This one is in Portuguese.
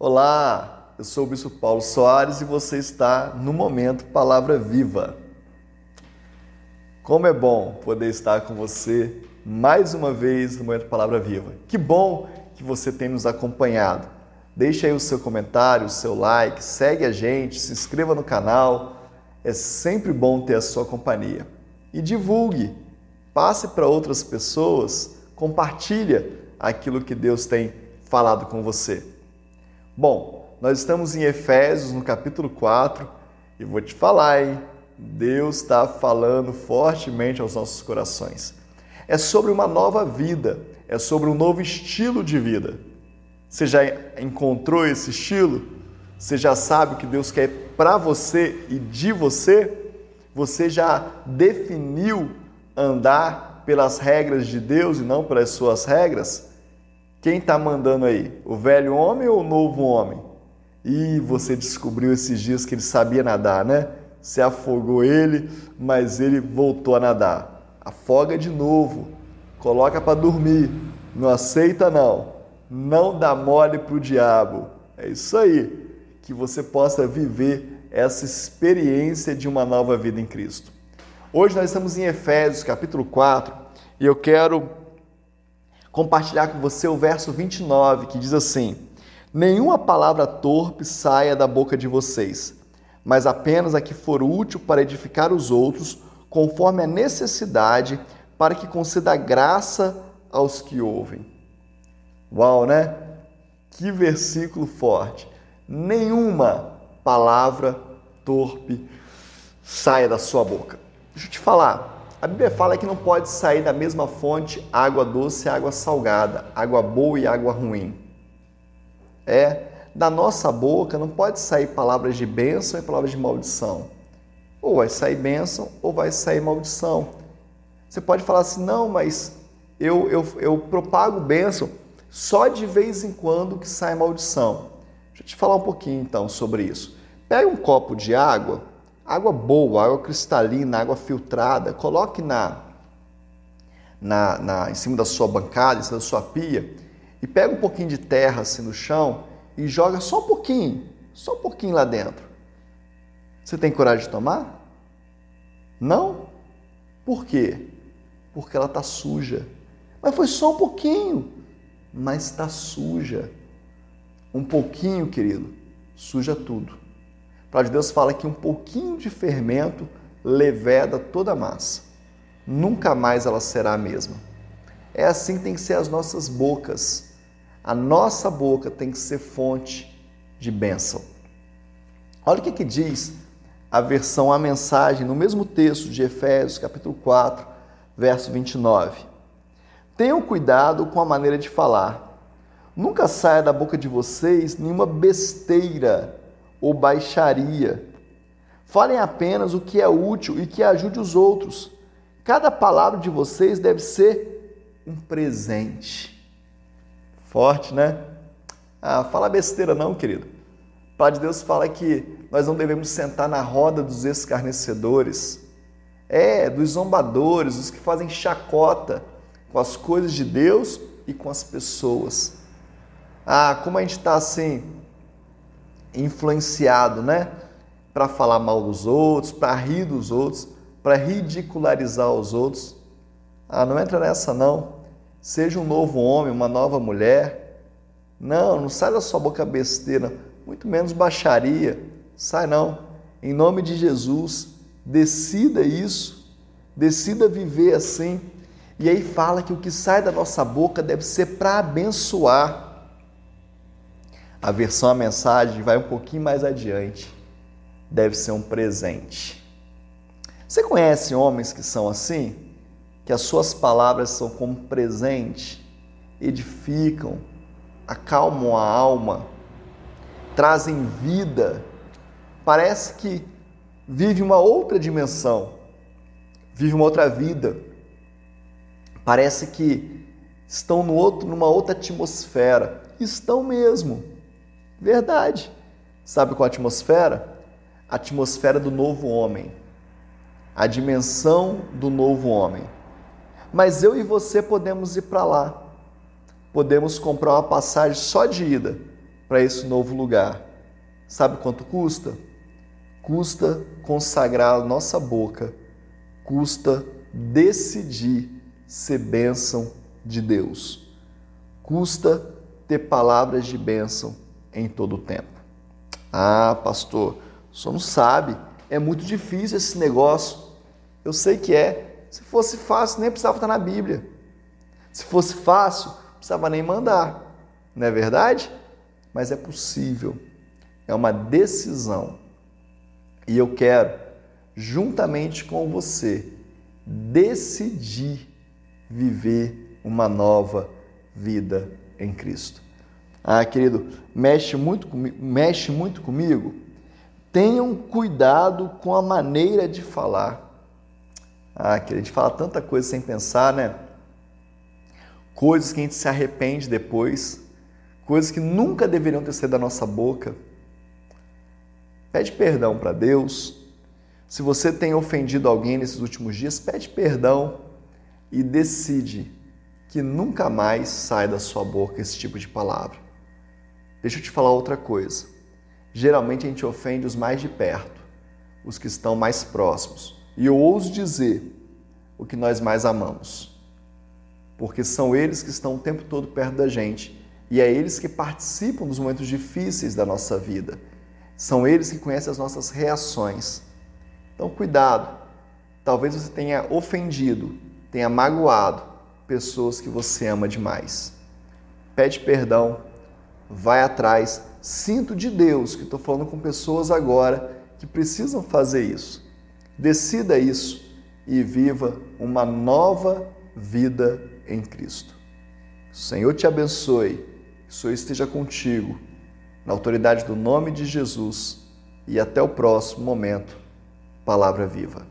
Olá, eu sou o Bispo Paulo Soares e você está no Momento Palavra Viva. Como é bom poder estar com você mais uma vez no Momento Palavra Viva. Que bom que você tem nos acompanhado. Deixe aí o seu comentário, o seu like, segue a gente, se inscreva no canal. É sempre bom ter a sua companhia. E divulgue, passe para outras pessoas, compartilha aquilo que Deus tem falado com você. Bom, nós estamos em Efésios, no capítulo 4, e vou te falar, hein? Deus está falando fortemente aos nossos corações. É sobre uma nova vida, é sobre um novo estilo de vida. Você já encontrou esse estilo? Você já sabe o que Deus quer para você e de você? Você já definiu andar pelas regras de Deus e não pelas suas regras? Quem está mandando aí? O velho homem ou o novo homem? E você descobriu esses dias que ele sabia nadar, né? Você afogou ele, mas ele voltou a nadar. Afoga de novo, coloca para dormir. Não aceita não. Não dá mole pro diabo. É isso aí. Que você possa viver essa experiência de uma nova vida em Cristo. Hoje nós estamos em Efésios, capítulo 4, e eu quero compartilhar com você o verso 29, que diz assim: Nenhuma palavra torpe saia da boca de vocês, mas apenas a que for útil para edificar os outros, conforme a necessidade, para que conceda graça aos que ouvem. Uau, né? Que versículo forte! Nenhuma palavra torpe saia da sua boca. Deixa eu te falar, a Bíblia fala que não pode sair da mesma fonte água doce e água salgada, água boa e água ruim. É, da nossa boca não pode sair palavras de bênção e palavras de maldição. Ou vai sair bênção ou vai sair maldição. Você pode falar assim, não, mas eu, eu, eu propago bênção só de vez em quando que sai maldição. Deixa eu te falar um pouquinho então sobre isso. Pega um copo de água, Água boa, água cristalina, água filtrada, coloque na, na, na, em cima da sua bancada, em cima da sua pia, e pega um pouquinho de terra assim no chão e joga só um pouquinho, só um pouquinho lá dentro. Você tem coragem de tomar? Não? Por quê? Porque ela está suja. Mas foi só um pouquinho, mas está suja. Um pouquinho, querido, suja tudo. Palavra de Deus fala que um pouquinho de fermento leveda toda a massa. Nunca mais ela será a mesma. É assim que tem que ser as nossas bocas. A nossa boca tem que ser fonte de bênção. Olha o que, que diz a versão, a mensagem, no mesmo texto de Efésios, capítulo 4, verso 29. Tenham cuidado com a maneira de falar. Nunca saia da boca de vocês nenhuma besteira ou baixaria. Falem apenas o que é útil e que ajude os outros. Cada palavra de vocês deve ser um presente. Forte, né? Ah, fala besteira não, querido. O Pai de Deus fala que nós não devemos sentar na roda dos escarnecedores, é, dos zombadores, os que fazem chacota com as coisas de Deus e com as pessoas. Ah, como a gente está assim, influenciado, né? Para falar mal dos outros, para rir dos outros, para ridicularizar os outros. Ah, não entra nessa não. Seja um novo homem, uma nova mulher. Não, não sai da sua boca besteira, muito menos baixaria. Sai não. Em nome de Jesus, decida isso. Decida viver assim. E aí fala que o que sai da nossa boca deve ser para abençoar a versão a mensagem vai um pouquinho mais adiante. Deve ser um presente. Você conhece homens que são assim? Que as suas palavras são como presente, edificam, acalmam a alma, trazem vida. Parece que vive uma outra dimensão, vive uma outra vida. Parece que estão no outro, numa outra atmosfera. Estão mesmo Verdade. Sabe qual a atmosfera? A atmosfera do novo homem. A dimensão do novo homem. Mas eu e você podemos ir para lá. Podemos comprar uma passagem só de ida para esse novo lugar. Sabe quanto custa? Custa consagrar a nossa boca, custa decidir ser bênção de Deus, custa ter palavras de bênção em todo o tempo. Ah, pastor, o senhor não sabe, é muito difícil esse negócio. Eu sei que é. Se fosse fácil, nem precisava estar na Bíblia. Se fosse fácil, precisava nem mandar. Não é verdade? Mas é possível. É uma decisão. E eu quero, juntamente com você, decidir viver uma nova vida em Cristo. Ah, querido, mexe muito, comigo, mexe muito comigo. Tenham cuidado com a maneira de falar. Ah, querido, a gente fala tanta coisa sem pensar, né? Coisas que a gente se arrepende depois, coisas que nunca deveriam ter saído da nossa boca. Pede perdão para Deus. Se você tem ofendido alguém nesses últimos dias, pede perdão e decide que nunca mais sai da sua boca esse tipo de palavra. Deixa eu te falar outra coisa. Geralmente a gente ofende os mais de perto, os que estão mais próximos. E eu ouso dizer o que nós mais amamos. Porque são eles que estão o tempo todo perto da gente e é eles que participam dos momentos difíceis da nossa vida. São eles que conhecem as nossas reações. Então, cuidado. Talvez você tenha ofendido, tenha magoado pessoas que você ama demais. Pede perdão vai atrás. Sinto de Deus que estou falando com pessoas agora que precisam fazer isso. Decida isso e viva uma nova vida em Cristo. O Senhor te abençoe, que o Senhor esteja contigo, na autoridade do nome de Jesus, e até o próximo momento. Palavra viva.